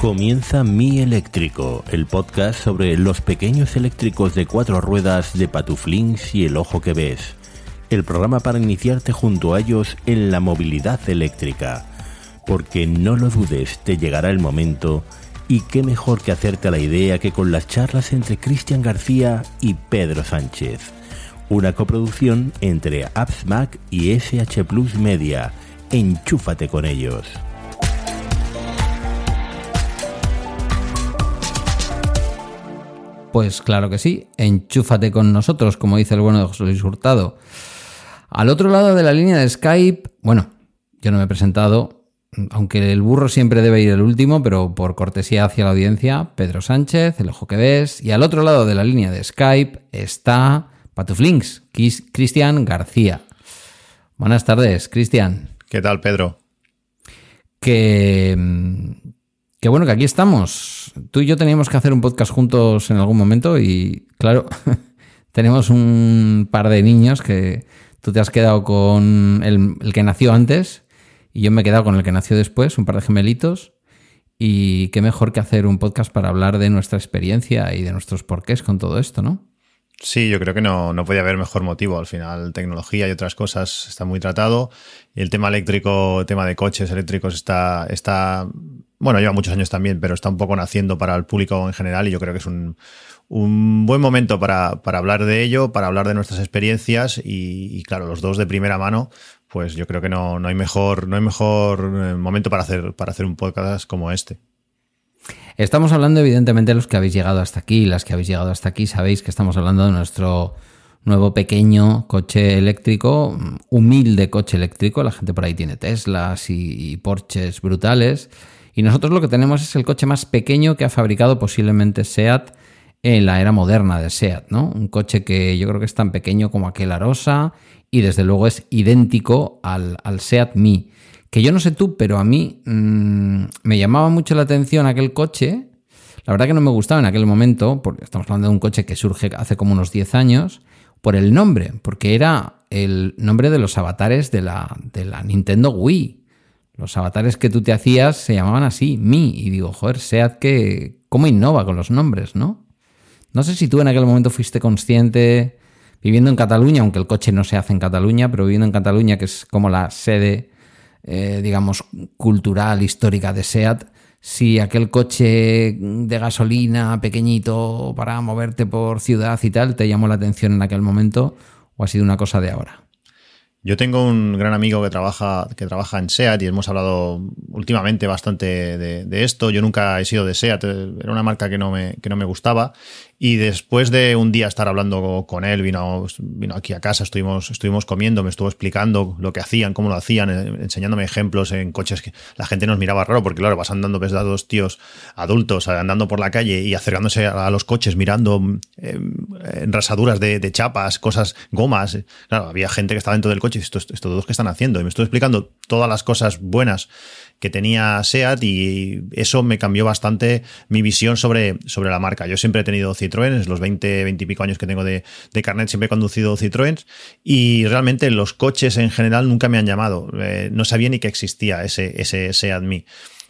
Comienza Mi Eléctrico, el podcast sobre los pequeños eléctricos de cuatro ruedas de Patuflings y el ojo que ves. El programa para iniciarte junto a ellos en la movilidad eléctrica. Porque no lo dudes, te llegará el momento y qué mejor que hacerte la idea que con las charlas entre Cristian García y Pedro Sánchez. Una coproducción entre Apps Mac y SH Plus Media. Enchúfate con ellos. Pues claro que sí, enchúfate con nosotros, como dice el bueno de José Luis Hurtado. Al otro lado de la línea de Skype, bueno, yo no me he presentado, aunque el burro siempre debe ir el último, pero por cortesía hacia la audiencia, Pedro Sánchez, el ojo que ves, y al otro lado de la línea de Skype está Patuflinks, Cristian García. Buenas tardes, Cristian. ¿Qué tal, Pedro? Que Qué bueno que aquí estamos. Tú y yo teníamos que hacer un podcast juntos en algún momento y, claro, tenemos un par de niños que tú te has quedado con el, que nació antes y yo me he quedado con el que nació después, un par de gemelitos. Y qué mejor que hacer un podcast para hablar de nuestra experiencia y de nuestros porqués con todo esto, ¿no? Sí, yo creo que no, no podía haber mejor motivo. Al final, tecnología y otras cosas está muy tratado. Y el tema eléctrico, el tema de coches eléctricos está, está bueno, lleva muchos años también, pero está un poco naciendo para el público en general y yo creo que es un, buen momento para, hablar de ello, para hablar de nuestras experiencias y, claro, los dos de primera mano, pues yo creo que no, no, hay, mejor, no hay mejor eh, momento para hacer, para hacer un podcast como este. Estamos hablando evidentemente de los que habéis llegado hasta aquí, las que habéis llegado hasta aquí sabéis que estamos hablando de nuestro nuevo pequeño coche eléctrico, humilde coche eléctrico, la gente por ahí tiene Teslas y, y Porsches brutales y nosotros lo que tenemos es el coche más pequeño que ha fabricado posiblemente SEAT en la era moderna de SEAT, ¿no? Un coche que yo creo que es tan pequeño como aquel Arosa y desde luego es idéntico al, SEAT Mi. Que yo no sé tú, pero a mí mm, me llamaba mucho la atención aquel coche. La verdad que no me gustaba en aquel momento, porque estamos hablando de un coche que surge hace como unos 10 años, por el nombre, porque era el nombre de los avatares de la, de la Nintendo Wii. Los avatares que tú te hacías se llamaban así, Mi. Y digo, joder, SEAT que... ¿Cómo innova con los nombres, no? No sé si tú en aquel momento fuiste consciente, viviendo en Cataluña, aunque el coche no se hace en Cataluña, pero viviendo en Cataluña, que es como la sede, eh, digamos, cultural, histórica de SEAT, si aquel coche de gasolina pequeñito para moverte por ciudad y tal te llamó la atención en aquel momento o ha sido una cosa de ahora. Yo tengo un gran amigo que trabaja, que trabaja en SEAT y hemos hablado últimamente bastante de, de, esto. Yo nunca he sido de SEAT, era una marca que no me, que no me gustaba y después de un día estar hablando con él, vino, vino aquí a casa, estuvimos, estuvimos comiendo, me estuvo explicando lo que hacían, cómo lo hacían, eh, enseñándome ejemplos en coches que la gente nos miraba raro, porque claro, vas andando, ves a dos tíos adultos eh, andando por la calle y acercándose a los coches, mirando eh, enrasaduras de, de, chapas, cosas, gomas. Claro, había gente que estaba dentro del coche y estos, estos dos que están haciendo. Y me estuvo explicando todas las cosas buenas que tenía SEAT y eso me cambió bastante mi visión sobre, sobre la marca. Yo siempre he tenido Citroën, los 20, 20 y pico años que tengo de, carnet siempre he conducido Citroën y realmente los coches en general nunca me han llamado. Eh, no sabía ni que existía ese, ese SEAT Mi.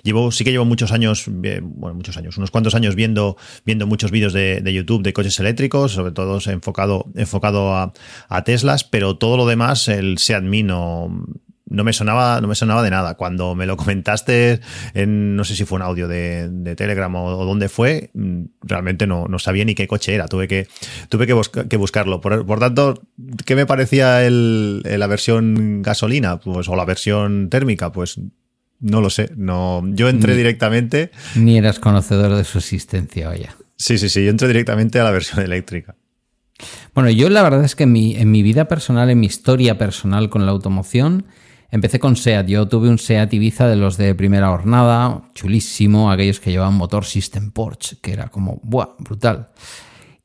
Llevo, sí que llevo muchos años, bueno, muchos años, unos cuantos años viendo, viendo muchos vídeos de, YouTube de coches eléctricos, sobre todo enfocado, enfocado a, a Teslas, pero todo lo demás, el Seat Mi no, no me sonaba, no me sonaba de nada. Cuando me lo comentaste en, no sé si fue un audio de, Telegram o, dónde fue, mm, realmente no, no, sabía ni qué coche era. Tuve que, tuve que, que buscarlo. Por, tanto, ¿qué me parecía el, la versión gasolina? Pues, o la versión térmica, pues no lo sé. No, yo entré directamente. Ni eras conocedor de su existencia, vaya. Sí, sí, sí. Yo entré directamente a la versión eléctrica. Bueno, yo la verdad es que en mi, en mi vida personal, en mi historia personal con la automoción, Empecé con SEAT. Yo tuve un SEAT Ibiza de los de primera jornada, chulísimo, aquellos que llevaban motor System Porsche, que era como, ¡buah! brutal.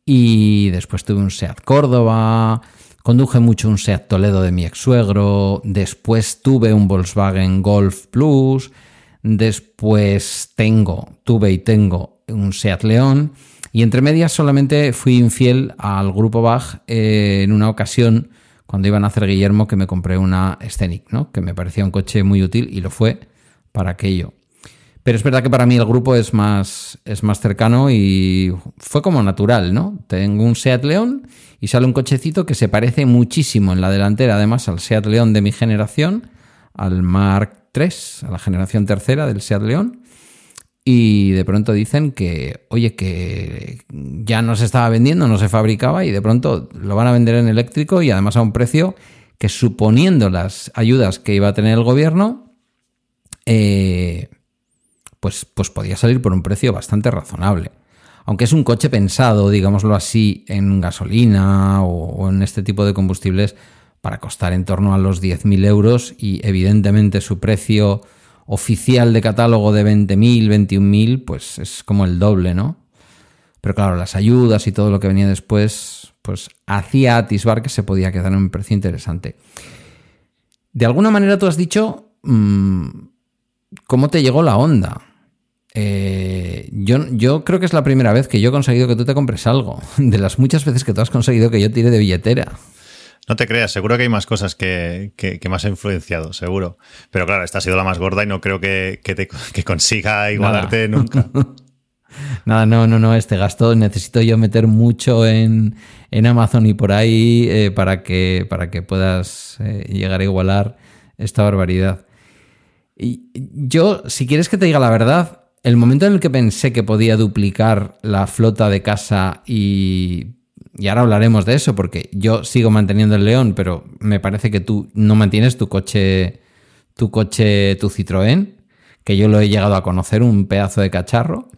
Y después tuve un SEAT Córdoba, conduje mucho un SEAT Toledo de mi ex suegro, después tuve un Volkswagen Golf Plus, después tengo, tuve y tengo un SEAT León, y entre medias solamente fui infiel al grupo Bach eh, en una ocasión cuando iban a hacer Guillermo que me compré una Scenic, ¿no? que me parecía un coche muy útil y lo fue para aquello. Pero es verdad que para mí el grupo es más, es más cercano y fue como natural, ¿no? Tengo un Seat León y sale un cochecito que se parece muchísimo en la delantera, además, al Seat León de mi generación, al Mark III, a la generación tercera del Seat León. Y de pronto dicen que, oye, que ya no se estaba vendiendo, no se fabricaba y de pronto lo van a vender en eléctrico y además a un precio que suponiendo las ayudas que iba a tener el gobierno, eh, pues, pues podía salir por un precio bastante razonable. Aunque es un coche pensado, digámoslo así, en gasolina o, en este tipo de combustibles para costar en torno a los 10.000 euros y evidentemente su precio oficial de catálogo de 20.000, 21.000, pues es como el doble, ¿no? Pero claro, las ayudas y todo lo que venía después, pues hacía atisbar que se podía quedar en un precio interesante. De alguna manera tú has dicho mm, cómo te llegó la onda. Eh, yo, yo creo que es la primera vez que yo he conseguido que tú te compres algo. De las muchas veces que tú has conseguido que yo tire de billetera. No te creas, seguro que hay más cosas que, que, que, me has influenciado, seguro. Pero claro, esta ha sido la más gorda y no creo que, te, consiga igualarte nunca. Nada, no, no, no, este gasto necesito yo meter mucho en, Amazon y por ahí eh, para, que, para que puedas eh, llegar a igualar esta barbaridad. Y yo, si quieres que te diga la verdad, el momento en el que pensé que podía duplicar la flota de casa y y ahora hablaremos de eso porque yo sigo manteniendo el León, pero me parece que tú no mantienes tu coche, tu coche, tu Citroën, que yo lo he llegado a conocer, un pedazo de cacharro.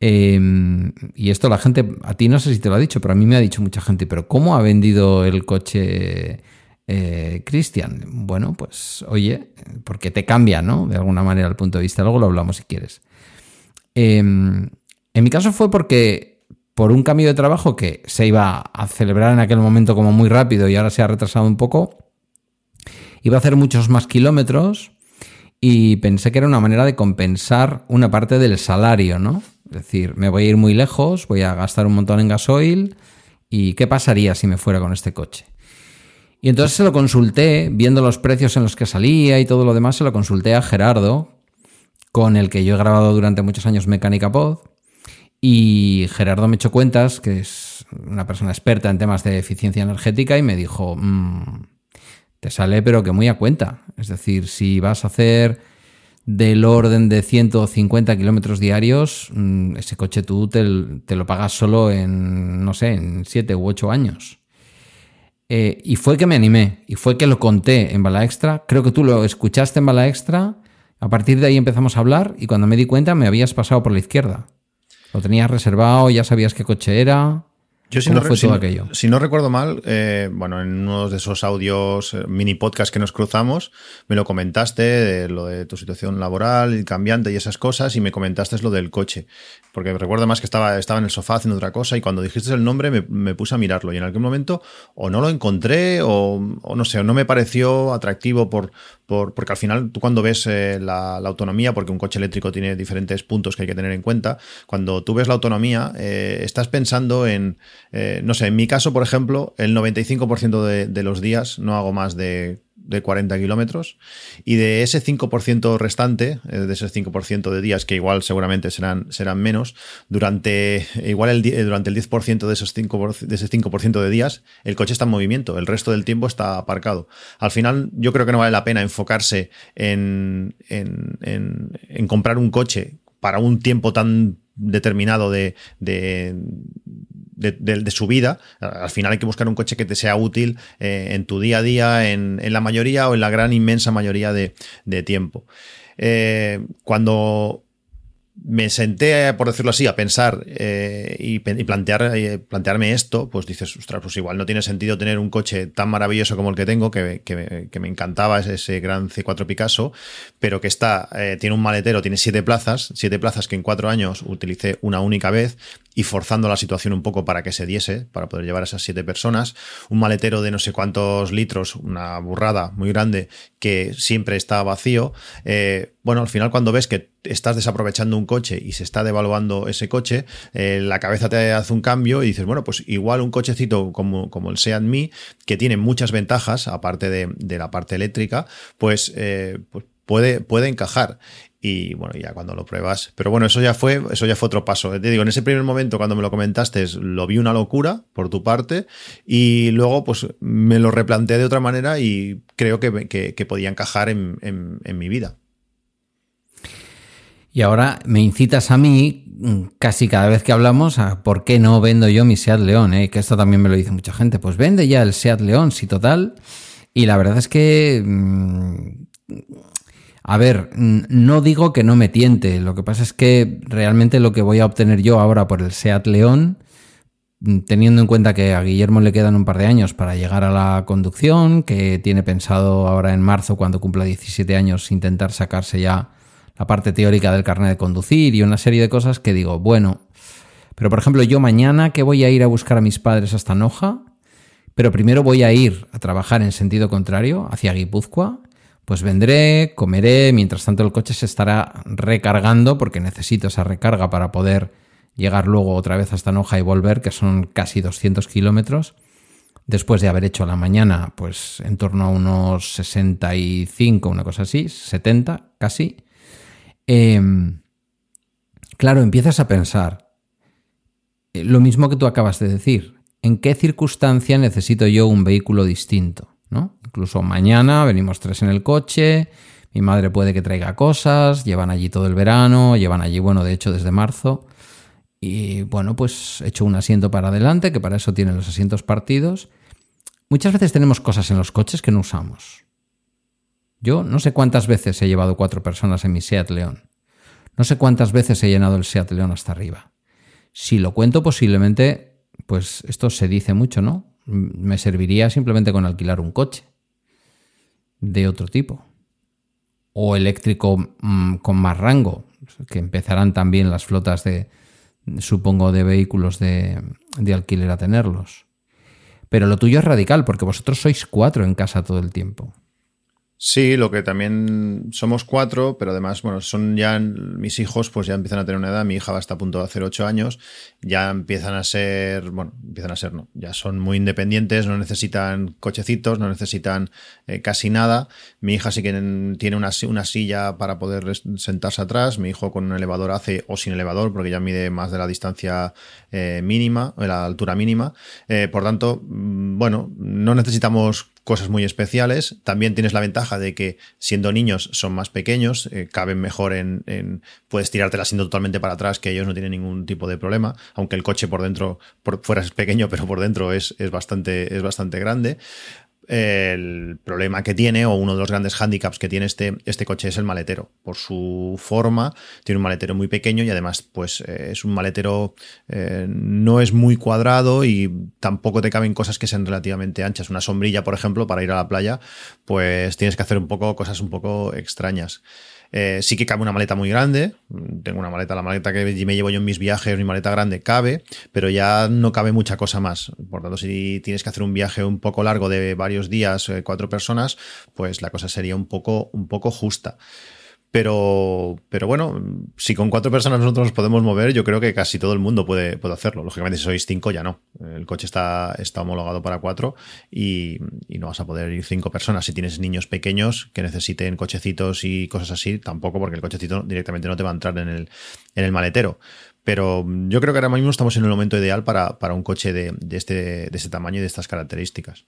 Em, y esto la gente, a ti no sé si te lo ha dicho, pero a mí me ha dicho mucha gente, pero ¿cómo ha vendido el coche eh, Cristian? Bueno, pues oye, porque te cambia, ¿no? De alguna manera el punto de vista, luego lo hablamos si quieres. Em, en mi caso fue porque por un cambio de trabajo que se iba a celebrar en aquel momento como muy rápido y ahora se ha retrasado un poco, iba a hacer muchos más kilómetros y pensé que era una manera de compensar una parte del salario, ¿no? Es decir, me voy a ir muy lejos, voy a gastar un montón en gasoil y ¿qué pasaría si me fuera con este coche? Y entonces se lo consulté, viendo los precios en los que salía y todo lo demás, se lo consulté a Gerardo, con el que yo he grabado durante muchos años Mecánica Pod. Y Gerardo me echó cuentas, que es una persona experta en temas de eficiencia energética, y me dijo, mm, te sale pero que muy a cuenta. Es decir, si vas a hacer del orden de 150 kilómetros diarios, mm, ese coche tú te, lo pagas solo en, no sé, en 7 u 8 años. Eh, y fue que me animé, y fue que lo conté en Bala Extra. Creo que tú lo escuchaste en Bala Extra. A partir de ahí empezamos a hablar y cuando me di cuenta me habías pasado por la izquierda. ¿Lo tenías reservado? ¿Ya sabías qué coche era? Yo si no, fue todo aquello? si no recuerdo mal, eh, bueno, en uno de esos audios, eh, mini podcast que nos cruzamos, me lo comentaste, de lo de tu situación laboral, y cambiante y esas cosas, y me comentaste lo del coche. Porque recuerdo más que estaba, estaba en el sofá haciendo otra cosa, y cuando dijiste el nombre me, puse a mirarlo, y en aquel momento o no lo encontré, o, no sé, o no me pareció atractivo por, por porque al final tú cuando ves eh, la, autonomía, porque un coche eléctrico tiene diferentes puntos que hay que tener en cuenta, cuando tú ves la autonomía, estás pensando en eh, no sé, en mi caso, por ejemplo, el 95% de, los días no hago más de, 40 kilómetros y de ese 5% restante, eh, de ese 5% de días que igual seguramente serán, serán menos, durante igual el, eh, durante el 10% de, esos 5 de ese 5% de días, el coche está en movimiento, el resto del tiempo está aparcado. Al final, yo creo que no vale la pena enfocarse en, en, comprar un coche para un tiempo tan determinado de, de, su vida. Al final hay que buscar un coche que te sea útil eh, en tu día a día, en, la mayoría o en la gran inmensa mayoría de, tiempo. Eh, cuando me senté, por decirlo así, a pensar eh, y, plantear, plantearme esto, pues dices, ostras, pues igual no tiene sentido tener un coche tan maravilloso como el que tengo, que, me encantaba ese, ese, gran C4 Picasso, pero que está, tiene un maletero, tiene siete plazas, siete plazas que en cuatro años utilicé una única vez y forzando la situación un poco para que se diese, para poder llevar a esas siete personas. Un maletero de no sé cuántos litros, una burrada muy grande que siempre está vacío. Eh, bueno, al final cuando ves que estás desaprovechando un coche y se está devaluando ese coche, eh, la cabeza te hace un cambio y dices, bueno, pues igual un cochecito como, como el Seat que tiene muchas ventajas, aparte de, la parte eléctrica, pues, eh, pues puede, puede encajar. Y bueno, ya cuando lo pruebas. Pero bueno, eso ya fue, eso ya fue otro paso. Te digo, en ese primer momento cuando me lo comentaste, lo vi una locura por tu parte y luego pues me lo replanteé de otra manera y creo que, podía encajar en, mi vida. Y ahora me incitas a mí, casi cada vez que hablamos, a por qué no vendo yo mi Seat León, ¿eh? que esto también me lo dice mucha gente. Pues vende ya el Seat León, si total. Y la verdad es que mm, a ver, no digo que no me tiente, lo que pasa es que realmente lo que voy a obtener yo ahora por el SEAT León, teniendo en cuenta que a Guillermo le quedan un par de años para llegar a la conducción, que tiene pensado ahora en marzo, cuando cumpla 17 años, intentar sacarse ya la parte teórica del carnet de conducir y una serie de cosas que digo, bueno, pero por ejemplo yo mañana que voy a ir a buscar a mis padres hasta Noja, pero primero voy a ir a trabajar en sentido contrario, hacia Guipúzcoa, pues vendré, comeré, mientras tanto el coche se estará recargando porque necesito esa recarga para poder llegar luego otra vez hasta Noja y volver, que son casi 200 kilómetros. Después de haber hecho la mañana, pues en torno a unos 65, una cosa así, 70 casi. Em, claro, empiezas a pensar eh, lo mismo que tú acabas de decir. ¿En qué circunstancia necesito yo un vehículo distinto? ¿no? Incluso mañana venimos tres en el coche, mi madre puede que traiga cosas, llevan allí todo el verano, llevan allí, bueno, de hecho desde marzo. Y bueno, pues he hecho un asiento para adelante, que para eso tienen los asientos partidos. Muchas veces tenemos cosas en los coches que no usamos. Yo no sé cuántas veces he llevado cuatro personas en mi Seat León. No sé cuántas veces he llenado el Seat León hasta arriba. Si lo cuento posiblemente, pues esto se dice mucho, ¿no? me serviría simplemente con alquilar un coche de otro tipo. O eléctrico mm, con más rango, que empezarán también las flotas de, supongo, de vehículos de, de alquiler a tenerlos. Pero lo tuyo es radical, porque vosotros sois cuatro en casa todo el tiempo. Sí, lo que también somos cuatro, pero además, bueno, son ya mis hijos, pues ya empiezan a tener una edad. Mi hija va hasta a punto de hacer ocho años, ya empiezan a ser, bueno, empiezan a ser, no, ya son muy independientes, no necesitan cochecitos, no necesitan eh, casi nada. Mi hija sí que tiene una, una, silla para poder sentarse atrás. Mi hijo con un elevador hace o sin elevador, porque ya mide más de la distancia eh, mínima, de la altura mínima. Eh, por tanto, mm, bueno, no necesitamos cosas muy especiales. También tienes la ventaja de que siendo niños son más pequeños, eh, caben mejor en, Puedes tirarte la asiento totalmente para atrás, que ellos no tienen ningún tipo de problema, aunque el coche por dentro, por fuera es pequeño, pero por dentro es, es bastante, es bastante grande el problema que tiene o uno de los grandes handicaps que tiene este, este coche es el maletero. Por su forma, tiene un maletero muy pequeño y además pues eh, es un maletero eh, no es muy cuadrado y tampoco te caben cosas que sean relativamente anchas. Una sombrilla, por ejemplo, para ir a la playa, pues tienes que hacer un poco cosas un poco extrañas. Eh, sí que cabe una maleta muy grande. Tengo una maleta, la maleta que me llevo yo en mis viajes, mi maleta grande cabe, pero ya no cabe mucha cosa más. Por tanto, si tienes que hacer un viaje un poco largo de varios días, eh, cuatro personas, pues la cosa sería un poco, un poco justa. Pero, pero bueno, si con cuatro personas nosotros nos podemos mover, yo creo que casi todo el mundo puede, puede hacerlo. Lógicamente, si sois cinco, ya no. El coche está, está homologado para cuatro y, no vas a poder ir cinco personas. Si tienes niños pequeños que necesiten cochecitos y cosas así, tampoco, porque el cochecito directamente no te va a entrar en el, en el maletero. Pero yo creo que ahora mismo estamos en el momento ideal para, para un coche de, de, este, de este tamaño y de estas características.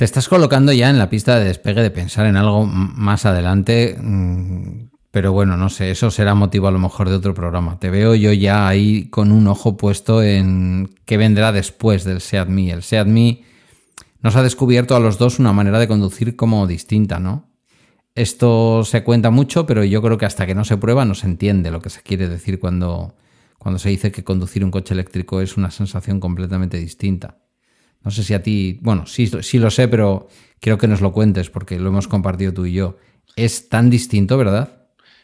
Te estás colocando ya en la pista de despegue de pensar en algo más adelante, mm, pero bueno, no sé, eso será motivo a lo mejor de otro programa. Te veo yo ya ahí con un ojo puesto en qué vendrá después del Seat. El Seat nos ha descubierto a los dos una manera de conducir como distinta, ¿no? Esto se cuenta mucho, pero yo creo que hasta que no se prueba no se entiende lo que se quiere decir cuando, cuando se dice que conducir un coche eléctrico es una sensación completamente distinta. No sé si a ti, bueno, sí, sí lo sé, pero quiero que nos lo cuentes porque lo hemos compartido tú y yo. Es tan distinto, ¿verdad?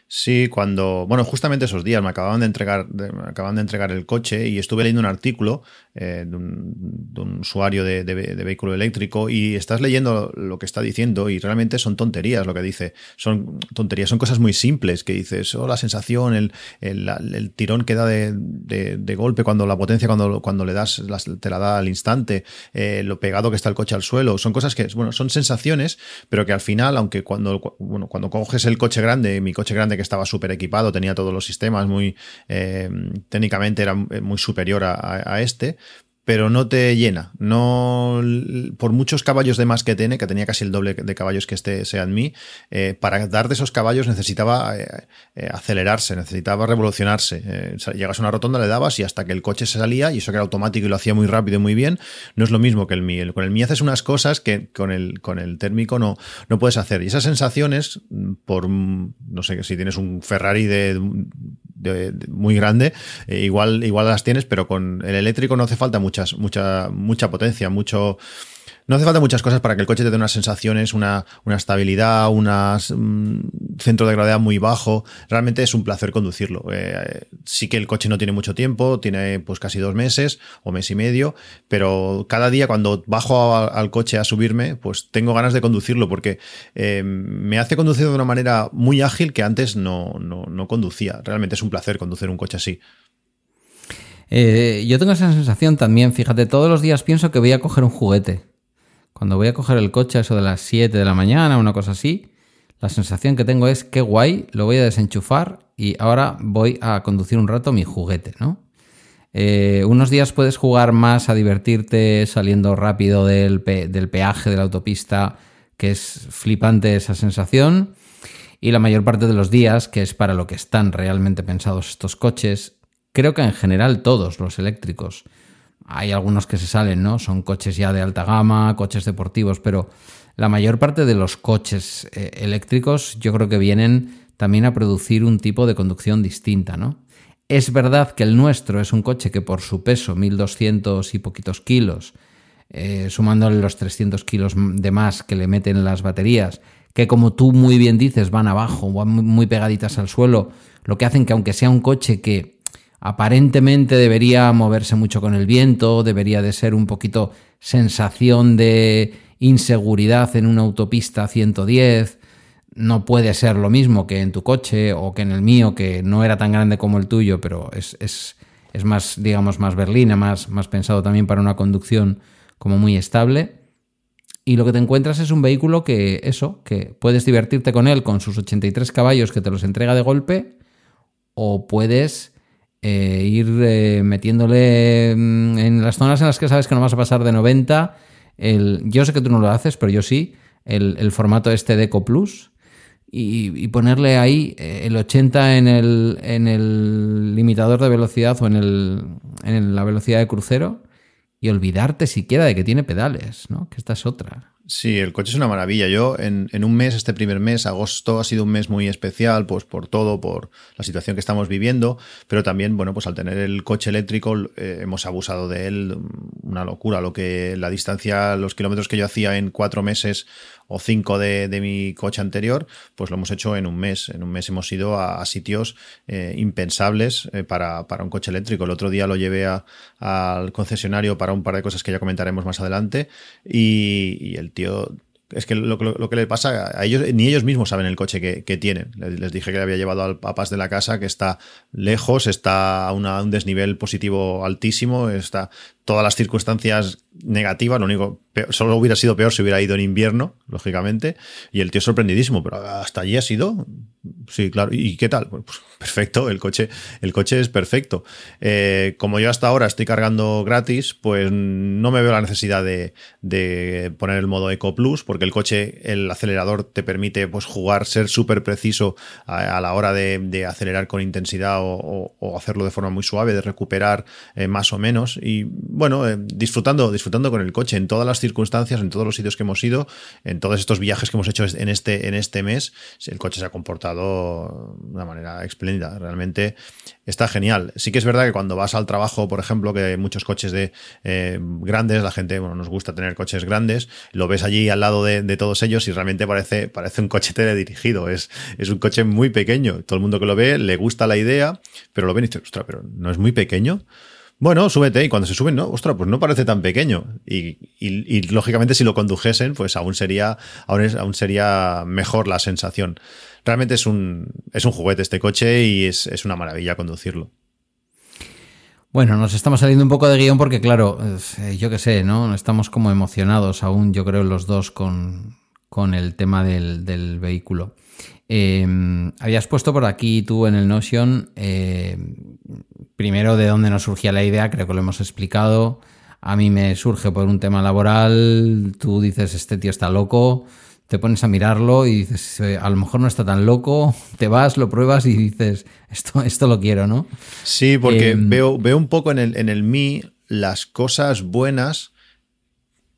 Sí, cuando, bueno, justamente esos días me acababan de entregar, me de entregar el coche y estuve leyendo un artículo eh, de, un, usuario de, vehículo eléctrico y estás leyendo lo que está diciendo y realmente son tonterías lo que dice. Son tonterías, son cosas muy simples que dices, oh, la sensación, el, el, tirón que da de, golpe cuando la potencia, cuando, cuando le das, te la da al instante, eh, lo pegado que está el coche al suelo. Son cosas que, bueno, son sensaciones, pero que al final, aunque cuando, bueno, cuando coges el coche grande, mi coche grande que estaba súper equipado, tenía todos los sistemas, muy eh, técnicamente era muy superior a, este, pero no te llena. No, por muchos caballos de más que tiene, que tenía casi el doble de caballos que este Seat Mi, eh, para dar de esos caballos necesitaba eh, eh, acelerarse, necesitaba revolucionarse. llegas a una rotonda, le dabas y hasta que el coche se salía, y eso que era automático y lo hacía muy rápido y muy bien, no es lo mismo que el Mi. Con el Mi haces unas cosas que con el, con el térmico no, no puedes hacer. Y esas sensaciones, por, no sé, si tienes un Ferrari de muy grande, eh, igual, igual las tienes, pero con el eléctrico no hace falta muchas, mucha, mucha potencia, mucho, no hace falta muchas cosas para que el coche te dé unas sensaciones, una, una estabilidad, un centro de gravedad muy bajo. Realmente es un placer conducirlo. Eh, sí que el coche no tiene mucho tiempo, tiene pues casi dos meses o mes y medio, pero cada día cuando bajo al coche a subirme, pues tengo ganas de conducirlo porque eh, me hace conducir de una manera muy ágil que antes no, no, conducía. Realmente es un placer conducir un coche así. Eh, yo tengo esa sensación también, fíjate, todos los días pienso que voy a coger un juguete. Cuando voy a coger el coche a eso de las 7 de la mañana, una cosa así, la sensación que tengo es que guay, lo voy a desenchufar y ahora voy a conducir un rato mi juguete, ¿no? Eh, unos días puedes jugar más a divertirte saliendo rápido del peaje de la autopista, que es flipante esa sensación. Y la mayor parte de los días, que es para lo que están realmente pensados estos coches, creo que en general todos los eléctricos, hay algunos que se salen, ¿no? Son coches ya de alta gama, coches deportivos, pero la mayor parte de los coches eh, eléctricos yo creo que vienen también a producir un tipo de conducción distinta, ¿no? Es verdad que el nuestro es un coche que por su peso, 1200 y poquitos kilos, eh, sumándole los 300 kilos de más que le meten las baterías, que como tú muy bien dices van abajo, van muy pegaditas al suelo, lo que hacen que aunque sea un coche que aparentemente debería moverse mucho con el viento, debería de ser un poquito sensación de inseguridad en una autopista 110, no puede ser lo mismo que en tu coche o que en el mío, que no era tan grande como el tuyo, pero es, es, es más, digamos, más berlina, más, más pensado también para una conducción como muy estable. Y lo que te encuentras es un vehículo que, eso, que puedes divertirte con él con sus 83 caballos que te los entrega de golpe, o puedes eh, ir eh, metiéndole mm, en las zonas en las que sabes que no vas a pasar de 90. El, yo sé que tú no lo haces, pero yo sí. El, formato este de Eco Plus. Y, ponerle ahí eh, el 80 en el, en el limitador de velocidad o en, el, en la velocidad de crucero y olvidarte siquiera de que tiene pedales, ¿no? Que esta es otra. Sí, el coche es una maravilla. Yo en, un mes, este primer mes, agosto, ha sido un mes muy especial, pues por todo, por la situación que estamos viviendo, pero también, bueno, pues al tener el coche eléctrico eh, hemos abusado de él, una locura. Lo que la distancia, los kilómetros que yo hacía en cuatro meses o cinco de, mi coche anterior, pues lo hemos hecho en un mes. En un mes hemos ido a, sitios eh, impensables eh, para, un coche eléctrico. El otro día lo llevé al concesionario para un par de cosas que ya comentaremos más adelante y, y el tío es que lo, que le pasa a ellos, ni ellos mismos saben el coche que, tienen. Les, dije que le había llevado al papás de la casa, que está lejos, está a, un desnivel positivo altísimo, está todas las circunstancias negativas, lo único, solo hubiera sido peor si hubiera ido en invierno, lógicamente, y el tío sorprendidísimo, pero hasta allí ha sido, sí, claro, ¿y qué tal? Pues, pues perfecto, el coche, el coche es perfecto. Eh, como yo hasta ahora estoy cargando gratis, pues no me veo la necesidad de, poner el modo Eco Plus, porque el coche, el acelerador te permite pues jugar, ser súper preciso a, la hora de, acelerar con intensidad o, hacerlo de forma muy suave, de recuperar eh, más o menos, y bueno, eh, disfrutando, disfrutando con el coche en todas las circunstancias, en todos los sitios que hemos ido, en todos estos viajes que hemos hecho en este, en este mes, el coche se ha comportado de una manera espléndida. Realmente está genial. Sí que es verdad que cuando vas al trabajo, por ejemplo, que hay muchos coches de eh, grandes, la gente, bueno, nos gusta tener coches grandes, lo ves allí al lado de, todos ellos y realmente parece, parece un coche teledirigido. Es, es un coche muy pequeño. Todo el mundo que lo ve le gusta la idea, pero lo ven y dice, ostras, pero no es muy pequeño. Bueno, súbete y cuando se suben, no, ostras, pues no parece tan pequeño. Y, y, lógicamente si lo condujesen, pues aún sería, aún, aún sería mejor la sensación. Realmente es un, es un juguete este coche y es, es una maravilla conducirlo. Bueno, nos estamos saliendo un poco de guion porque, claro, eh, yo qué sé, ¿no? Estamos como emocionados aún, yo creo, los dos con, con el tema del, del vehículo. Eh, habías puesto por aquí tú en el Notion, eh, primero de dónde nos surgía la idea, creo que lo hemos explicado. A mí me surge por un tema laboral, tú dices, este tío está loco, te pones a mirarlo y dices, eh, a lo mejor no está tan loco, te vas, lo pruebas y dices, esto, esto lo quiero, ¿no? Sí, porque em, veo, veo un poco en el, en el mí las cosas buenas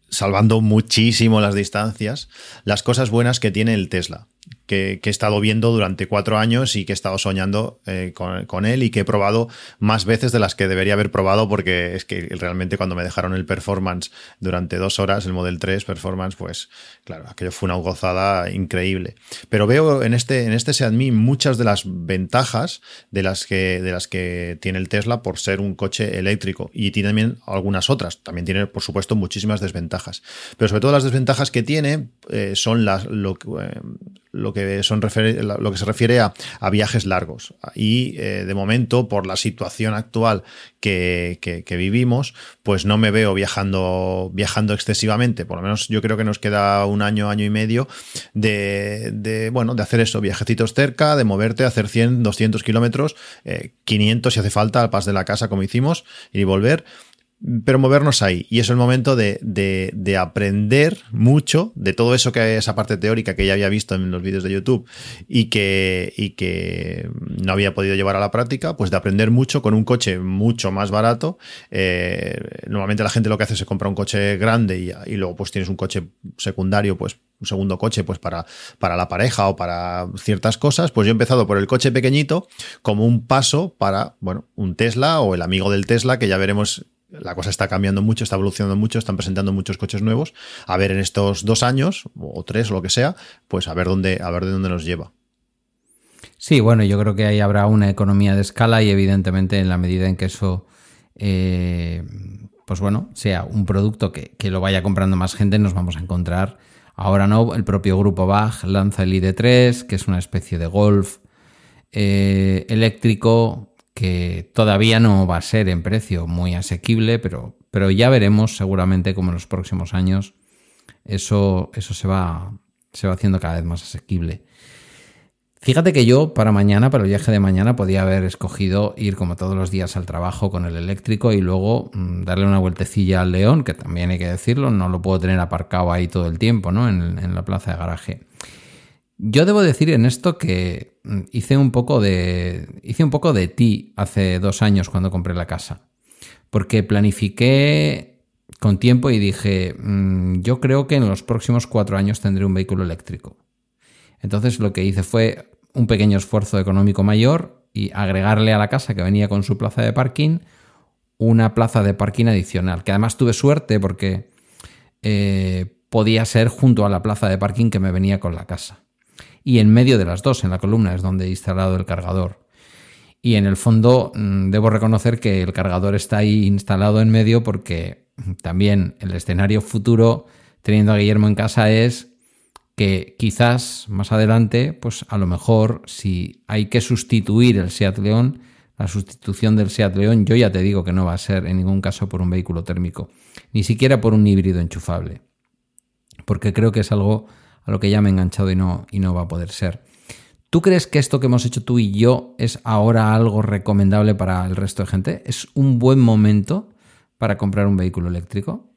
salvando muchísimo las distancias, las cosas buenas que tiene el Tesla que, he estado viendo durante cuatro años y que he estado soñando eh, con, él y que he probado más veces de las que debería haber probado porque es que realmente cuando me dejaron el performance durante dos horas, el Model 3 Performance, pues claro, aquello fue una gozada increíble. Pero veo en este, en este Seat muchas de las ventajas de las, que, de las que tiene el Tesla por ser un coche eléctrico y tiene también algunas otras. También tiene, por supuesto, muchísimas desventajas. Pero sobre todo las desventajas que tiene eh, son las, lo, eh, lo que, son lo que se refiere a, viajes largos. Y eh, de momento, por la situación actual que, vivimos, pues no me veo viajando, viajando excesivamente. Por lo menos yo creo que nos queda un año, año y medio de, bueno, de hacer eso, viajecitos cerca, de moverte, hacer 100, 200 kilómetros, 500 eh, si hace falta al pas de la casa como hicimos, y volver pero movernos ahí. Y es el momento de, de, aprender mucho de todo eso que esa parte teórica que ya había visto en los vídeos de YouTube y que, y que no había podido llevar a la práctica, pues de aprender mucho con un coche mucho más barato. Eh, normalmente la gente lo que hace es se compra un coche grande y, y, luego pues tienes un coche secundario, pues un segundo coche, pues para, para la pareja o para ciertas cosas. Pues yo he empezado por el coche pequeñito como un paso para, bueno, un Tesla o el amigo del Tesla que ya veremos la cosa está cambiando mucho, está evolucionando mucho, están presentando muchos coches nuevos. A ver en estos dos años, o tres, o lo que sea, pues a ver dónde, a ver de dónde nos lleva. Sí, bueno, yo creo que ahí habrá una economía de escala y evidentemente en la medida en que eso, eh, pues bueno, sea un producto que, lo vaya comprando más gente, nos vamos a encontrar. Ahora no, el propio grupo Bach lanza el ID3, que es una especie de golf eh, eléctrico que todavía no va a ser en precio muy asequible, pero, pero ya veremos seguramente como en los próximos años eso, eso se, va, se va haciendo cada vez más asequible. Fíjate que yo para mañana, para el viaje de mañana, podía haber escogido ir como todos los días al trabajo con el eléctrico y luego mm, darle una vueltecilla al León, que también hay que decirlo, no lo puedo tener aparcado ahí todo el tiempo, ¿no? En, en la plaza de garaje. Yo debo decir en esto que mm, hice un poco de. hice un poco de ti hace dos años cuando compré la casa. Porque planifiqué con tiempo y dije, mm, yo creo que en los próximos cuatro años tendré un vehículo eléctrico. Entonces lo que hice fue un pequeño esfuerzo económico mayor y agregarle a la casa que venía con su plaza de parking una plaza de parking adicional. Que además tuve suerte porque eh, podía ser junto a la plaza de parking que me venía con la casa y en medio de las dos, en la columna, es donde he instalado el cargador. Y en el fondo mm, debo reconocer que el cargador está ahí instalado en medio porque también el escenario futuro, teniendo a Guillermo en casa, es que quizás más adelante, pues a lo mejor si hay que sustituir el Seat León, la sustitución del Seat León, yo ya te digo que no va a ser en ningún caso por un vehículo térmico, ni siquiera por un híbrido enchufable, porque creo que es algo a lo que ya me he enganchado y no, y no va a poder ser. ¿Tú crees que esto que hemos hecho tú y yo es ahora algo recomendable para el resto de gente? ¿Es un buen momento para comprar un vehículo eléctrico?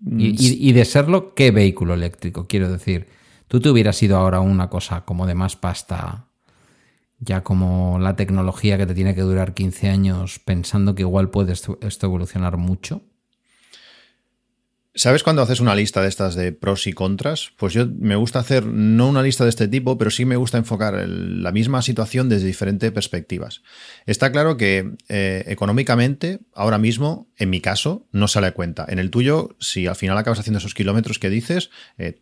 Y, mm, de serlo, ¿qué vehículo eléctrico? Quiero decir, tú te hubieras ido ahora una cosa como de más pasta. ya como la tecnología que te tiene que durar 15 años pensando que igual puede esto, evolucionar mucho? ¿Sabes cuando haces una lista de estas de pros y contras? Pues yo me gusta hacer no una lista de este tipo, pero sí me gusta enfocar la misma situación desde diferentes perspectivas. Está claro que eh, económicamente, ahora mismo, en mi caso, no sale a cuenta. En el tuyo, si al final acabas haciendo esos kilómetros que dices, eh,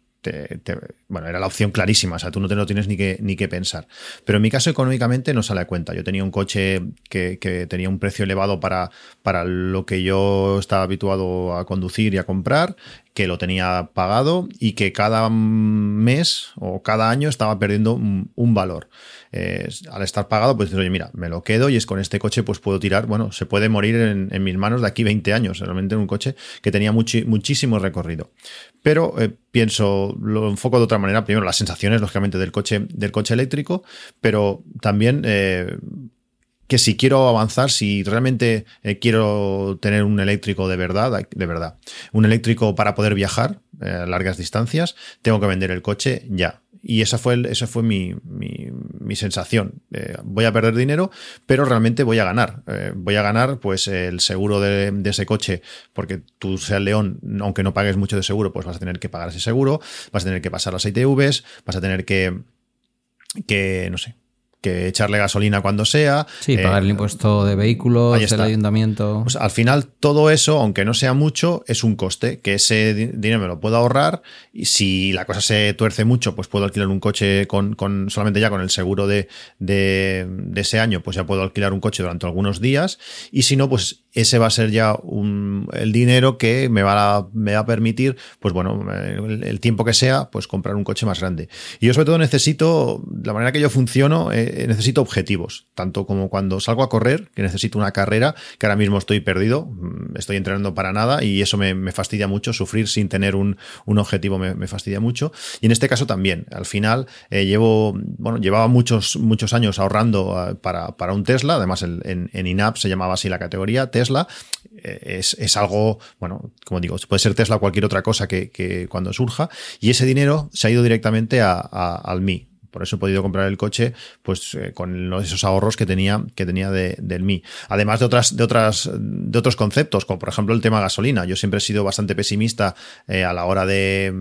bueno, era la opción clarísima, o sea, tú no te lo tienes ni que, ni que pensar. Pero en mi caso, económicamente no sale a cuenta. Yo tenía un coche que, tenía un precio elevado para, para lo que yo estaba habituado a conducir y a comprar, que lo tenía pagado y que cada mes o cada año estaba perdiendo un valor al estar pagado, pues dices, oye, mira, me lo quedo y es con este coche, pues puedo tirar, bueno, se puede morir en, mis manos de aquí 20 años, realmente en un coche que tenía muchísimo recorrido. Pero eh, pienso, lo enfoco de otra manera, primero las sensaciones, lógicamente, del coche, del coche eléctrico, pero también... Eh, que si quiero avanzar, si realmente eh, quiero tener un eléctrico de verdad, de verdad, un eléctrico para poder viajar a largas distancias, tengo que vender el coche ya. Y esa fue, esa fue mi, sensación. Eh, voy a perder dinero, pero realmente voy a ganar. Eh, voy a ganar pues el seguro de, ese coche, porque tú seas león, aunque no pagues mucho de seguro, pues vas a tener que pagar ese seguro, vas a tener que pasar las ITVs, vas a tener que, que no sé, que echarle gasolina cuando sea. Sí, pagar el eh, impuesto de vehículos, el ayuntamiento. Pues al final, todo eso, aunque no sea mucho, es un coste, que ese dinero me lo puedo ahorrar y si la cosa se tuerce mucho, pues puedo alquilar un coche con, con solamente ya con el seguro de, de, ese año, pues ya puedo alquilar un coche durante algunos días y si no, pues ese va a ser ya el dinero que me va, a, permitir, pues bueno, el, tiempo que sea, pues comprar un coche más grande. Y yo sobre todo necesito, la manera que yo funciono, eh, necesito objetivos, tanto como cuando salgo a correr, que necesito una carrera, que ahora mismo estoy perdido, mm, estoy entrenando para nada y eso me, fastidia mucho, sufrir sin tener un, objetivo me, fastidia mucho. Y en este caso también, al final eh, llevo, bueno, llevaba muchos, muchos años ahorrando ah, para, para un Tesla, además en, en INAP se llamaba así la categoría, Tesla, eh, es, algo, bueno, como digo, puede ser Tesla o cualquier otra cosa que, cuando surja, y ese dinero se ha ido directamente a, al MI, por eso he podido comprar el coche, pues eh, con esos ahorros que tenía, que tenía de, del Mi. Además de otras, de otras, de otros conceptos, como por ejemplo el tema gasolina. Yo siempre he sido bastante pesimista eh, a la hora de,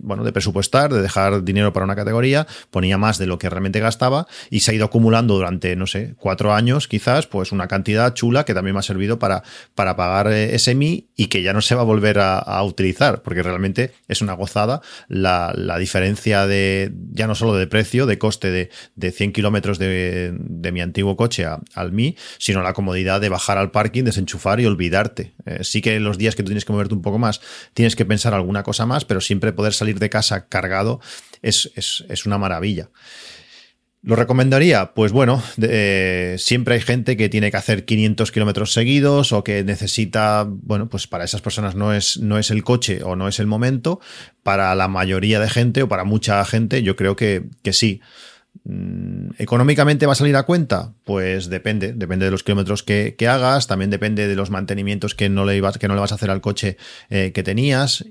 bueno, de presupuestar, de dejar dinero para una categoría. Ponía más de lo que realmente gastaba y se ha ido acumulando durante, no sé, cuatro años quizás, pues una cantidad chula que también me ha servido para, para pagar eh, ese Mi y que ya no se va a volver a, a utilizar, porque realmente es una gozada la, la diferencia de ya no solo de precio, de coste de, de 100 kilómetros de, mi antiguo coche al Mi, sino la comodidad de bajar al parking, desenchufar y olvidarte. Eh, sí que los días que tú tienes que moverte un poco más, tienes que pensar alguna cosa más, pero siempre poder salir de casa cargado es, es una maravilla. ¿Lo recomendaría? Pues bueno, eh, siempre hay gente que tiene que hacer 500 kilómetros seguidos o que necesita, bueno, pues para esas personas no es, no es el coche o no es el momento. Para la mayoría de gente o para mucha gente, yo creo que, que sí. Mm, ¿Económicamente va a salir a cuenta? Pues depende, depende de los kilómetros que, hagas, también depende de los mantenimientos que no le, que no le vas a hacer al coche eh, que tenías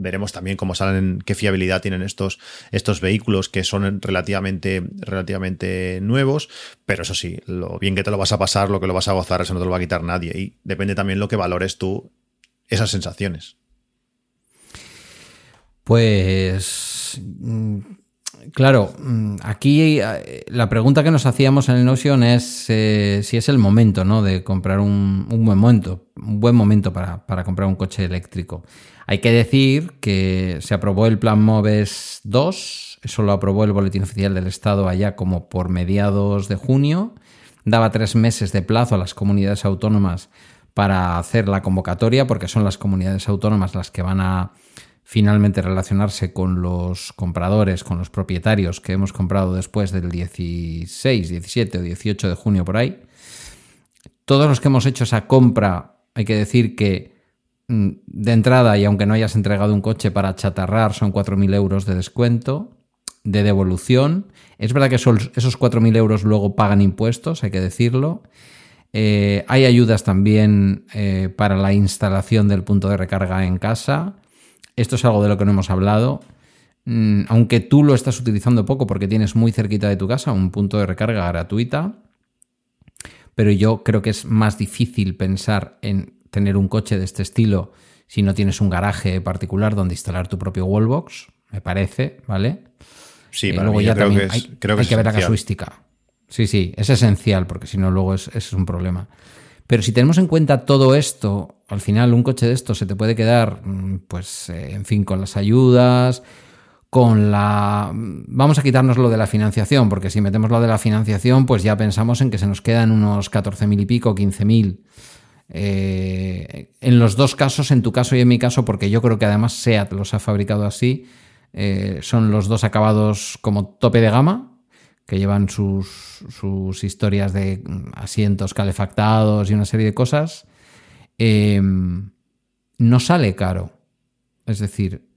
veremos también cómo salen, qué fiabilidad tienen estos, estos vehículos que son relativamente, relativamente nuevos, pero eso sí, lo bien que te lo vas a pasar, lo que lo vas a gozar, eso no te lo va a quitar nadie. Y depende también lo que valores tú esas sensaciones. Pues mm, claro, mm, aquí eh, la pregunta que nos hacíamos en el Notion es eh, si es el momento, ¿no? De comprar un, buen momento, un buen momento para, para comprar un coche eléctrico. Hay que decir que se aprobó el Plan MOVES 2, eso lo aprobó el Boletín Oficial del Estado allá como por mediados de junio, daba tres meses de plazo a las comunidades autónomas para hacer la convocatoria, porque son las comunidades autónomas las que van a finalmente relacionarse con los compradores, con los propietarios que hemos comprado después del 16, 17 o 18 de junio por ahí. Todos los que hemos hecho esa compra, hay que decir que de entrada, y aunque no hayas entregado un coche para chatarrar, son 4.000 euros de descuento, de devolución. Es verdad que esos, 4.000 euros luego pagan impuestos, hay que decirlo. Eh, hay ayudas también eh, para la instalación del punto de recarga en casa. Esto es algo de lo que no hemos hablado. mm, aunque tú lo estás utilizando poco porque tienes muy cerquita de tu casa un punto de recarga gratuita, pero yo creo que es más difícil pensar en tener un coche de este estilo si no tienes un garaje particular donde instalar tu propio wallbox, me parece, ¿vale? Sí, pero luego ya creo que hay, que, ver la casuística. Sí, sí, es esencial porque si no luego es, es un problema. Pero si tenemos en cuenta todo esto, al final un coche de esto se te puede quedar, mm, pues, eh, en fin, con las ayudas, con la... Vamos a quitarnos lo de la financiación, porque si metemos lo de la financiación, pues ya pensamos en que se nos quedan unos 14.000 y pico, 15.000. Eh, en los dos casos, en tu caso y en mi caso, porque yo creo que además SEAT los ha fabricado así, eh, son los dos acabados como tope de gama, que llevan sus, historias de asientos calefactados y una serie de cosas, em, no sale caro. Es decir,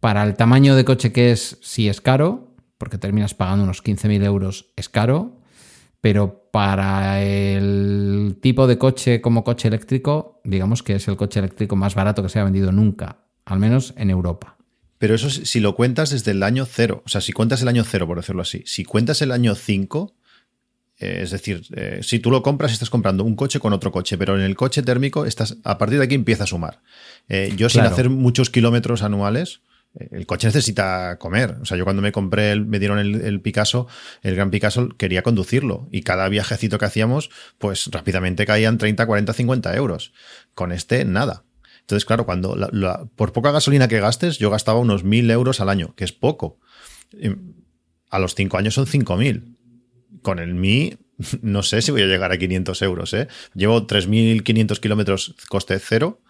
para el tamaño de coche que es, sí es caro, porque terminas pagando unos 15.000 euros, es caro, pero para el tipo de coche como coche eléctrico, digamos que es el coche eléctrico más barato que se ha vendido nunca, al menos en Europa. Pero eso si lo cuentas desde el año cero, o sea, si cuentas el año cero, por decirlo así, si cuentas el año 5, eh, es decir, eh, si tú lo compras, estás comprando un coche con otro coche, pero en el coche térmico, estás, a partir de aquí empieza a sumar. Eh, yo sin hacer muchos kilómetros anuales, el coche necesita comer. O sea, yo cuando me compré, el, me dieron el, Picasso, el Gran Picasso, quería conducirlo. Y cada viajecito que hacíamos, pues rápidamente caían 30, 40, 50 euros. Con este, nada. Entonces, claro, cuando por poca gasolina que gastes, yo gastaba unos mil euros al año, que es poco. A los cinco años son cinco mil. Con el Mi, no sé si voy a llegar a 500 euros. ¿eh? Llevo 3.500 kilómetros coste cero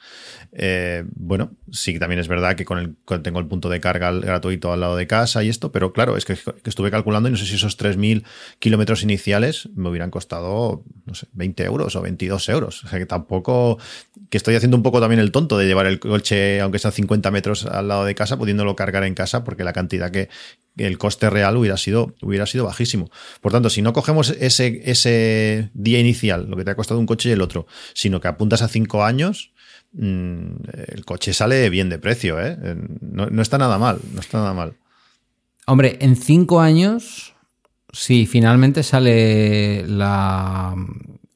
eh, bueno, sí también es verdad que con el, tengo el punto de carga gratuito al lado de casa y esto, pero claro, es que, estuve calculando y no sé si esos 3.000 kilómetros iniciales me hubieran costado, no sé, 20 euros o 22 euros. O sea que tampoco, que estoy haciendo un poco también el tonto de llevar el coche, aunque sea 50 metros al lado de casa, pudiéndolo cargar en casa, porque la cantidad que, el coste real hubiera sido, hubiera sido bajísimo. Por tanto, si no cogemos ese, ese día inicial, lo que te ha costado un coche y el otro, sino que apuntas a 5 años, el coche sale bien de precio, ¿eh? No, está nada mal, no está nada mal. Hombre, en cinco años, si finalmente sale la,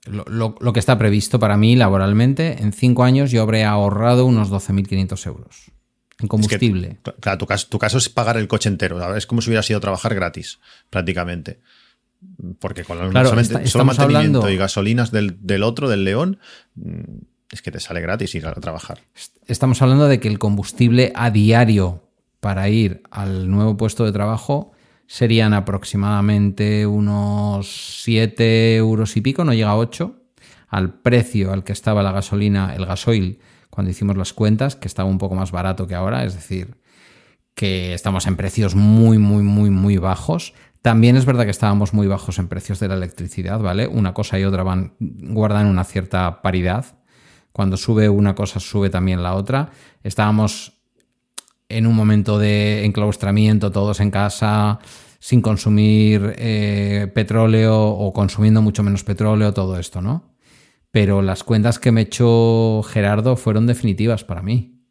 lo, que está previsto para mí laboralmente, en cinco años yo habré ahorrado unos 12.500 euros en combustible. claro, tu caso, tu caso es pagar el coche entero, es como si hubiera sido trabajar gratis, prácticamente. Porque con solamente, solo mantenimiento y gasolinas del, del otro, del León, es que te sale gratis ir a trabajar. Estamos hablando de que el combustible a diario para ir al nuevo puesto de trabajo serían aproximadamente unos 7 euros y pico, no llega a 8, al precio al que estaba la gasolina, el gasoil, cuando hicimos las cuentas, que estaba un poco más barato que ahora, es decir, que estamos en precios muy, muy, muy, muy bajos. También es verdad que estábamos muy bajos en precios de la electricidad, ¿vale? Una cosa y otra van, guardan una cierta paridad. Cuando sube una cosa, sube también la otra. Estábamos en un momento de enclaustramiento, todos en casa, sin consumir eh, petróleo o consumiendo mucho menos petróleo, todo esto, ¿no? Pero las cuentas que me echó Gerardo fueron definitivas para mí.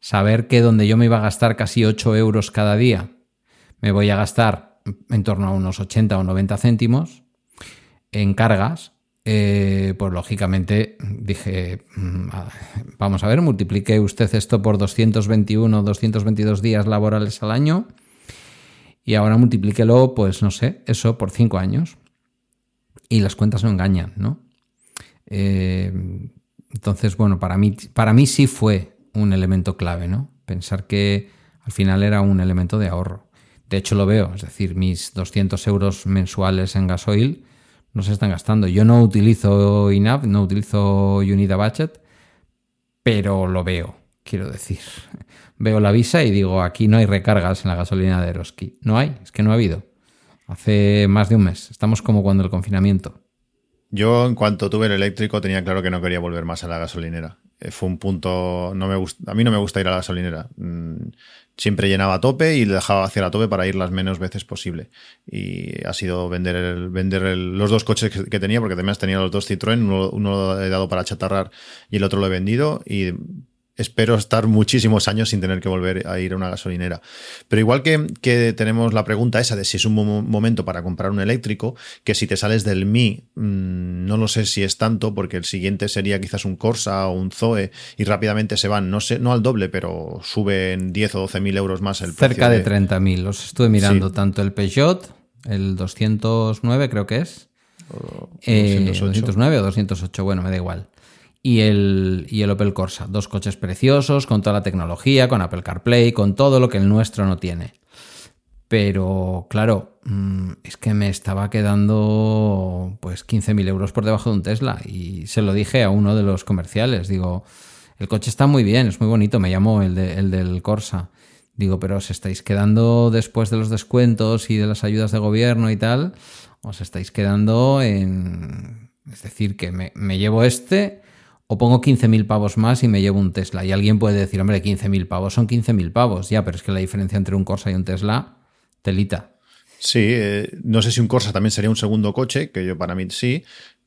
Saber que donde yo me iba a gastar casi 8 euros cada día, me voy a gastar en torno a unos 80 o 90 céntimos en cargas, eh, pues lógicamente dije, mm, vamos a ver, multiplique usted esto por 221, 222 días laborales al año y ahora multiplíquelo, pues no sé, eso por 5 años. Y las cuentas no engañan, ¿no? Eh, entonces, bueno, para mí, para mí sí fue un elemento clave, ¿no? Pensar que al final era un elemento de ahorro. De hecho, lo veo, es decir, mis 200 euros mensuales en gasoil no se están gastando. Yo no utilizo INAV, no utilizo Unida Budget, pero lo veo, quiero decir. Veo la visa y digo, aquí no hay recargas en la gasolina de Eroski. No hay, es que no ha habido. Hace más de un mes. Estamos como cuando el confinamiento. Yo, en cuanto tuve el eléctrico, tenía claro que no quería volver más a la gasolinera. Eh, fue un punto. No me a mí no me gusta ir a la gasolinera. Mm, siempre llenaba a tope y dejaba hacer a tope para ir las menos veces posible. Y ha sido vender el, vender los dos coches que, tenía, porque además tenía los dos Citroën, uno, lo he dado para chatarrar y el otro lo he vendido. Y espero estar muchísimos años sin tener que volver a ir a una gasolinera. Pero igual que, que tenemos la pregunta esa de si es un momento para comprar un eléctrico, que si te sales del Mi, mm, no lo sé si es tanto, porque el siguiente sería quizás un Corsa o un Zoe y rápidamente se van, no sé, no al doble, pero suben 10 o 12 mil euros más el precio. Cerca de, 30 mil. Los estuve mirando, tanto el Peugeot, el 209 creo que es. O 209 eh, o 208, bueno, me da igual y el, y el Opel Corsa. Dos coches preciosos, con toda la tecnología, con Apple CarPlay, con todo lo que el nuestro no tiene. Pero claro, mm, es que me estaba quedando pues 15.000 euros por debajo de un Tesla. Y se lo dije a uno de los comerciales. Digo, el coche está muy bien, es muy bonito, me llamó el, el del Corsa. Digo, pero os estáis quedando después de los descuentos y de las ayudas de gobierno y tal, os estáis quedando en... Es decir, que me, me llevo este o pongo 15.000 pavos más y me llevo un Tesla. Y alguien puede decir, hombre, 15.000 pavos son 15.000 pavos. Ya, pero es que la diferencia entre un Corsa y un Tesla, telita. Sí, eh, no sé si un Corsa también sería un segundo coche, que yo para mí sí,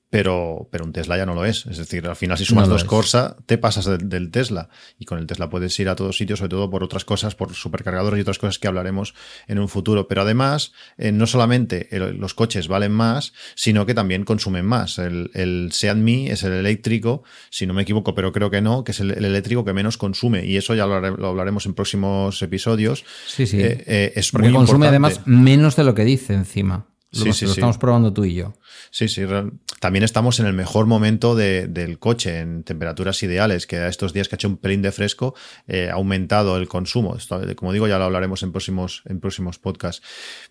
pero, pero un Tesla ya no lo es. Es decir, al final si sumas dos Corsa, te pasas del, Tesla. Y con el Tesla puedes ir a todos sitios, sobre todo por otras cosas, por supercargadores y otras cosas que hablaremos en un futuro. Pero además, eh, no solamente los coches valen más, sino que también consumen más. El, el Seat Mi es el eléctrico, si no me equivoco, pero creo que no, que es el, eléctrico que menos consume. Y eso ya lo, hablaremos en próximos episodios. Sí, sí. Eh, eh, es Porque consume además menos de lo que dice encima. Lo, sí, sí, lo estamos probando tú y yo. Sí, sí. También estamos en el mejor momento del coche, en temperaturas ideales, que a estos días que ha hecho un pelín de fresco eh, ha aumentado el consumo. como digo, ya lo hablaremos en próximos, en próximos podcasts.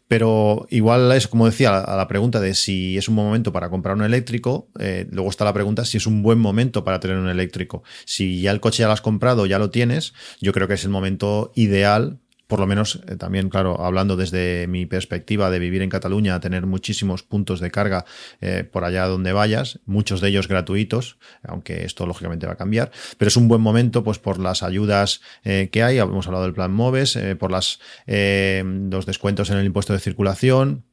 Pero igual es, como decía, a la pregunta de si es un buen momento para comprar un eléctrico, eh, luego está la pregunta si es un buen momento para tener un eléctrico. Si ya el coche ya lo has comprado, ya lo tienes, yo creo que es el momento ideal por lo menos eh, también, claro, hablando desde mi perspectiva de vivir en Cataluña, tener muchísimos puntos de carga eh, por allá donde vayas, muchos de ellos gratuitos, aunque esto lógicamente va a cambiar, pero es un buen momento pues por las ayudas eh, que hay, hemos hablado del plan MOVES, por las, los descuentos en el impuesto de circulación,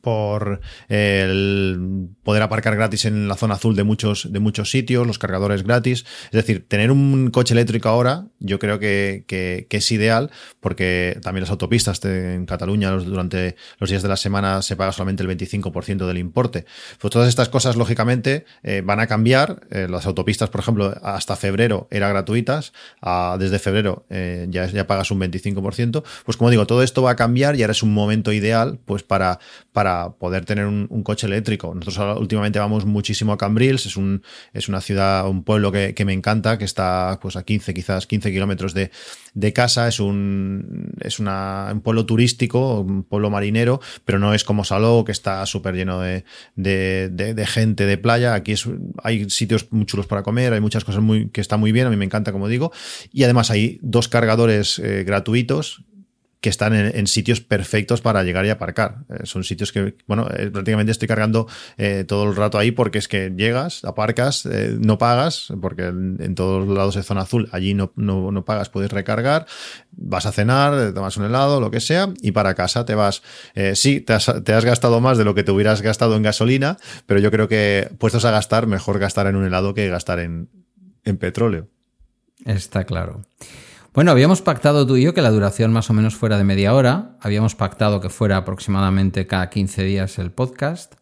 por el poder aparcar gratis en la zona azul de muchos, de muchos sitios, los cargadores gratis. Es decir, tener un coche eléctrico ahora yo creo que, que, es ideal porque también las autopistas en Cataluña durante los días de la semana se paga solamente el 25% del importe. Pues todas estas cosas, lógicamente, eh, van a cambiar. Eh, las autopistas, por ejemplo, hasta febrero eran gratuitas. desde febrero eh, ya, ya pagas un 25%. Pues como digo, todo esto va a cambiar y ahora es un momento ideal pues para para poder tener un, coche eléctrico. Nosotros últimamente vamos muchísimo a Cambrils, es, un, es una ciudad, un pueblo que, me encanta, que está pues a 15, quizás 15 kilómetros de, casa, es, un, es una, un pueblo turístico, un pueblo marinero, pero no es como Saló, que está súper lleno de, de, gente de playa. Aquí es, hay sitios muy chulos para comer, hay muchas cosas muy, que están muy bien, a mí me encanta, como digo, y además hay dos cargadores eh, gratuitos que están en, sitios perfectos para llegar y aparcar. Eh, son sitios que, bueno, eh, prácticamente estoy cargando eh, todo el rato ahí porque es que llegas, aparcas, no pagas, porque en, todos lados de zona azul, allí no, no, no, pagas, puedes recargar, vas a cenar, tomas un helado, lo que sea, y para casa te vas. sí, te has, te has gastado más de lo que te hubieras gastado en gasolina, pero yo creo que puestos a gastar, mejor gastar en un helado que gastar en, en petróleo. Está claro. Bueno, habíamos pactado tú y yo que la duración más o menos fuera de media hora. Habíamos pactado que fuera aproximadamente cada 15 días el podcast.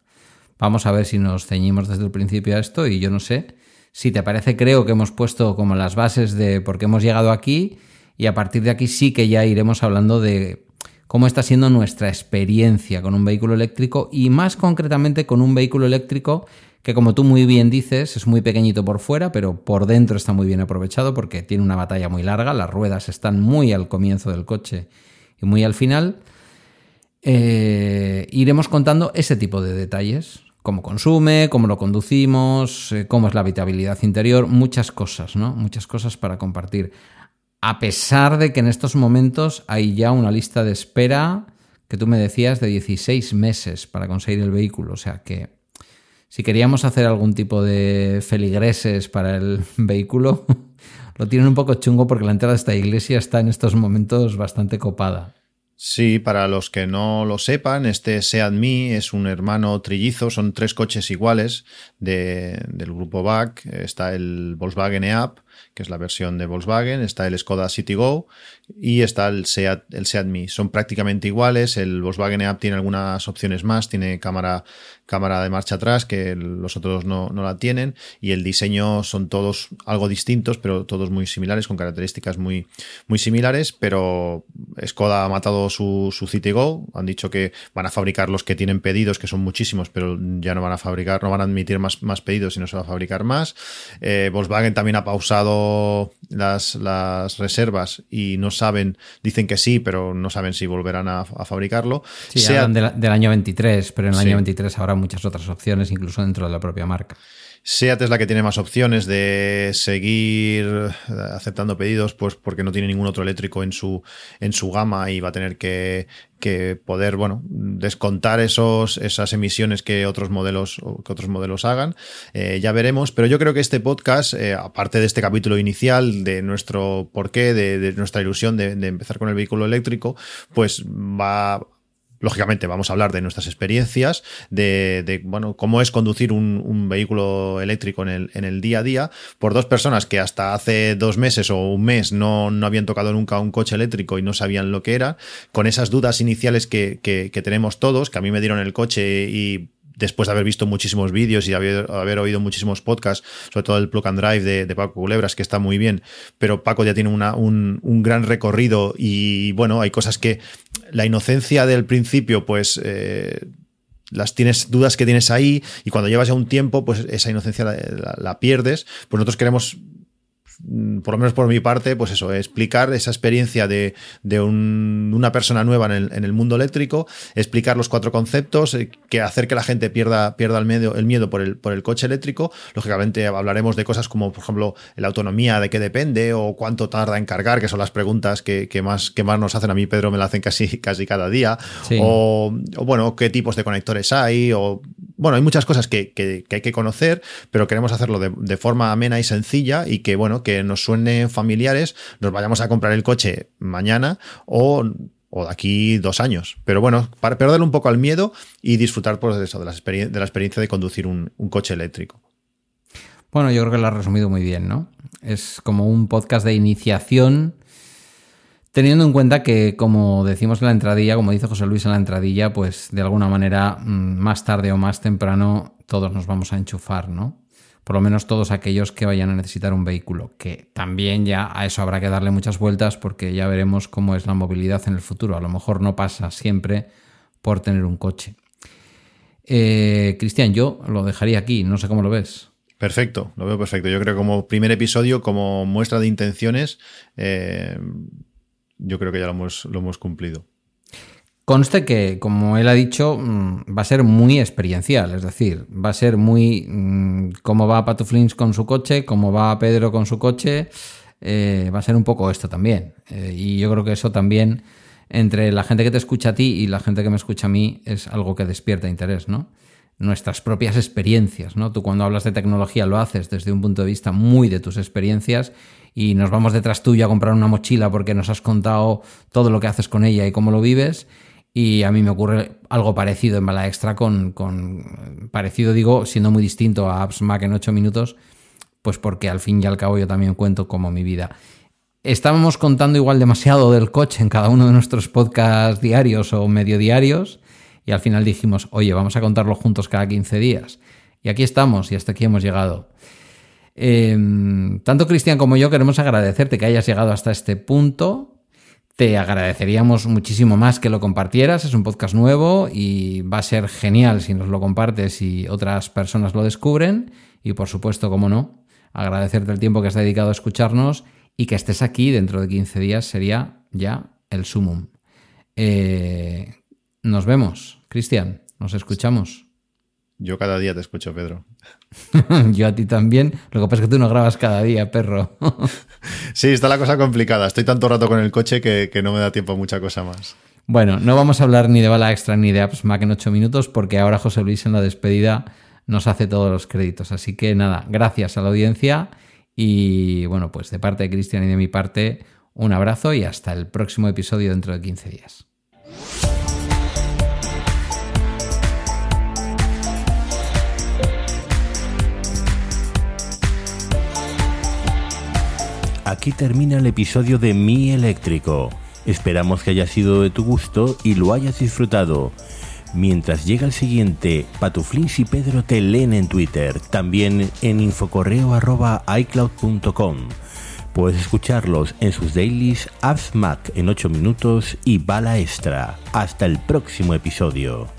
Vamos a ver si nos ceñimos desde el principio a esto y yo no sé. Si te parece, creo que hemos puesto como las bases de por qué hemos llegado aquí y a partir de aquí sí que ya iremos hablando de cómo está siendo nuestra experiencia con un vehículo eléctrico y más concretamente con un vehículo eléctrico que como tú muy bien dices, es muy pequeñito por fuera, pero por dentro está muy bien aprovechado porque tiene una batalla muy larga, las ruedas están muy al comienzo del coche y muy al final. Eh, iremos contando ese tipo de detalles, cómo consume, cómo lo conducimos, eh, cómo es la habitabilidad interior, muchas cosas, ¿no? Muchas cosas para compartir. A pesar de que en estos momentos hay ya una lista de espera que tú me decías de 16 meses para conseguir el vehículo, o sea que si queríamos hacer algún tipo de feligreses para el vehículo, lo tienen un poco chungo porque la entrada de esta iglesia está en estos momentos bastante copada. Sí, para los que no lo sepan, este Seat Mi es un hermano trillizo, son tres coches iguales del grupo BAC. Está el Volkswagen EAP, que es la versión de Volkswagen, está el Skoda Citigo y está el Seat, el Seat. Son prácticamente iguales. El Volkswagen App tiene algunas opciones más, tiene cámara, cámara de marcha atrás que los otros no, no la tienen y el diseño son todos algo distintos, pero todos muy similares, con características muy, muy similares, pero Skoda ha matado su, su Citigo, han dicho que van a fabricar los que tienen pedidos, que son muchísimos, pero ya no van a fabricar, no van a admitir más, más pedidos y no se va a fabricar más. Eh, Volkswagen también ha pausado las, las reservas y no saben, dicen que sí, pero no saben si volverán a, fabricarlo. Sí, hablan del año 23, pero en el año 23 habrá muchas otras opciones, incluso dentro de la propia marca. SEAT es la que tiene más opciones de seguir eh, aceptando pedidos, pues porque no tiene ningún otro eléctrico en su, en su gama y va a tener que, poder, bueno, descontar esos, esas emisiones que otros modelos, que otros modelos hagan. Eh, ya veremos, pero yo creo que este podcast, eh, aparte de este capítulo inicial, de nuestro porqué, de, de nuestra ilusión de, de empezar con el vehículo eléctrico, pues va lógicamente vamos a hablar de nuestras experiencias, de, bueno, cómo es conducir un, vehículo eléctrico en el, en el, día a día por dos personas que hasta hace dos meses o un mes no, no, habían tocado nunca un coche eléctrico y no sabían lo que era, con esas dudas iniciales que, que, que tenemos todos, que a mí me dieron el coche y después de haber visto muchísimos vídeos y haber, haber, oído muchísimos podcasts, sobre todo el Plug and Drive de, Paco Culebras, que está muy bien, pero Paco ya tiene un, un, gran recorrido y bueno, hay cosas que la inocencia del principio, pues... Eh, las tienes dudas que tienes ahí y cuando llevas ya un tiempo pues esa inocencia la, la pierdes. Pues nosotros queremos por lo menos por mi parte, pues eso, explicar esa experiencia de, una persona nueva en el, mundo eléctrico, explicar los cuatro conceptos, eh, que hacer que la gente pierda, pierda el, miedo, el miedo por el, por el coche eléctrico. Lógicamente hablaremos de cosas como, por ejemplo, la autonomía, de qué depende o cuánto tarda en cargar, que son las preguntas que, más, que más nos hacen a mí, Pedro, me la hacen casi, casi cada día. O, bueno, qué tipos de conectores hay, o bueno, hay muchas cosas que, hay que conocer, pero queremos hacerlo de, de forma amena y sencilla y que, bueno, que nos suenen familiares, nos vayamos a comprar el coche mañana o de aquí dos años. Pero bueno, para perder un poco al miedo y disfrutar pues, de, eso, de, la experiencia de coducir un, coche eléctrico. Bueno, yo creo que lo has resumido muy bien, ¿no? Es como un podcast de iniciación, teniendo en cuenta que, como decimos en la entradilla, como dice José Luis en la entradilla, pues de alguna manera, mm, más tarde o más temprano, todos nos vamos a enchufar, ¿no? Por lo menos todos aquellos que vayan a necesitar un vehículo, que también ya a eso habrá que darle muchas vueltas porque ya veremos cómo es la movilidad en el futuro. A lo mejor no pasa siempre por tener un coche. Eh, Cristian, yo lo dejaría aquí, no sé cómo lo ves. Perfecto, lo veo perfecto. Yo creo que como primer episodio, como muestra de intenciones, eh, yo creo que ya lo hemos, lo hemos cumplido. Conste que, como él ha dicho, mm, va a ser muy experiencial, es decir, va a ser muy mm, cómo va Patuflins con su coche, cómo va Pedro con su coche, eh, va a ser un poco esto también. Eh, y yo creo que eso también, entre la gente que te escucha a ti y la gente que me escucha a mí, es algo que despierta interés, ¿no? Nuestras propias experiencias, ¿no? Tú cuando hablas de tecnología lo haces desde un punto de vista muy de tus experiencias y nos vamos detrás tuyo a comprar una mochila porque nos has contado todo lo que haces con ella y cómo lo vives y a mí me ocurre algo parecido en Bala Extra, con, parecido digo, siendo muy distinto a Apps Mac en 8 minutos, pues porque al fin y al cabo yo también cuento como mi vida. Estábamos contando igual demasiado del coche en cada uno de nuestros podcasts diarios o medio diarios y al final dijimos, oye, vamos a contarlo juntos cada 15 días. Y aquí estamos y hasta aquí hemos llegado. Em, tanto Cristian como yo queremos agradecerte que hayas llegado hasta este punto. Te agradeceríamos muchísimo más que lo compartieras, es un podcast nuevo y va a ser genial si nos lo compartes y otras personas lo descubren. Y por supuesto, como no, agradecerte el tiempo que has dedicado a escucharnos y que estés aquí dentro de 15 días sería ya el sumum. Eh, nos vemos, Cristian, nos escuchamos. Yo cada día te escucho, Pedro. Yo a ti también. Lo que pasa es que tú no grabas cada día, perro. sí, está la cosa complicada. Estoy tanto rato con el coche que, no me da tiempo a mucha cosa más. Bueno, no vamos a hablar ni de bala extra ni de apps Mac en 8 minutos porque ahora José Luis en la despedida nos hace todos los créditos. Así que nada, gracias a la audiencia y bueno, pues de parte de Cristian y de mi parte, un abrazo y hasta el próximo episodio dentro de 15 días. Aquí termina el episodio de Mi Eléctrico. Esperamos que haya sido de tu gusto y lo hayas disfrutado. Mientras llega el siguiente, Patuflins y Pedro te leen en Twitter, también en infocorreo.icloud.com. Puedes escucharlos en sus dailies, Apps Mac en 8 minutos y Bala Extra. Hasta el próximo episodio.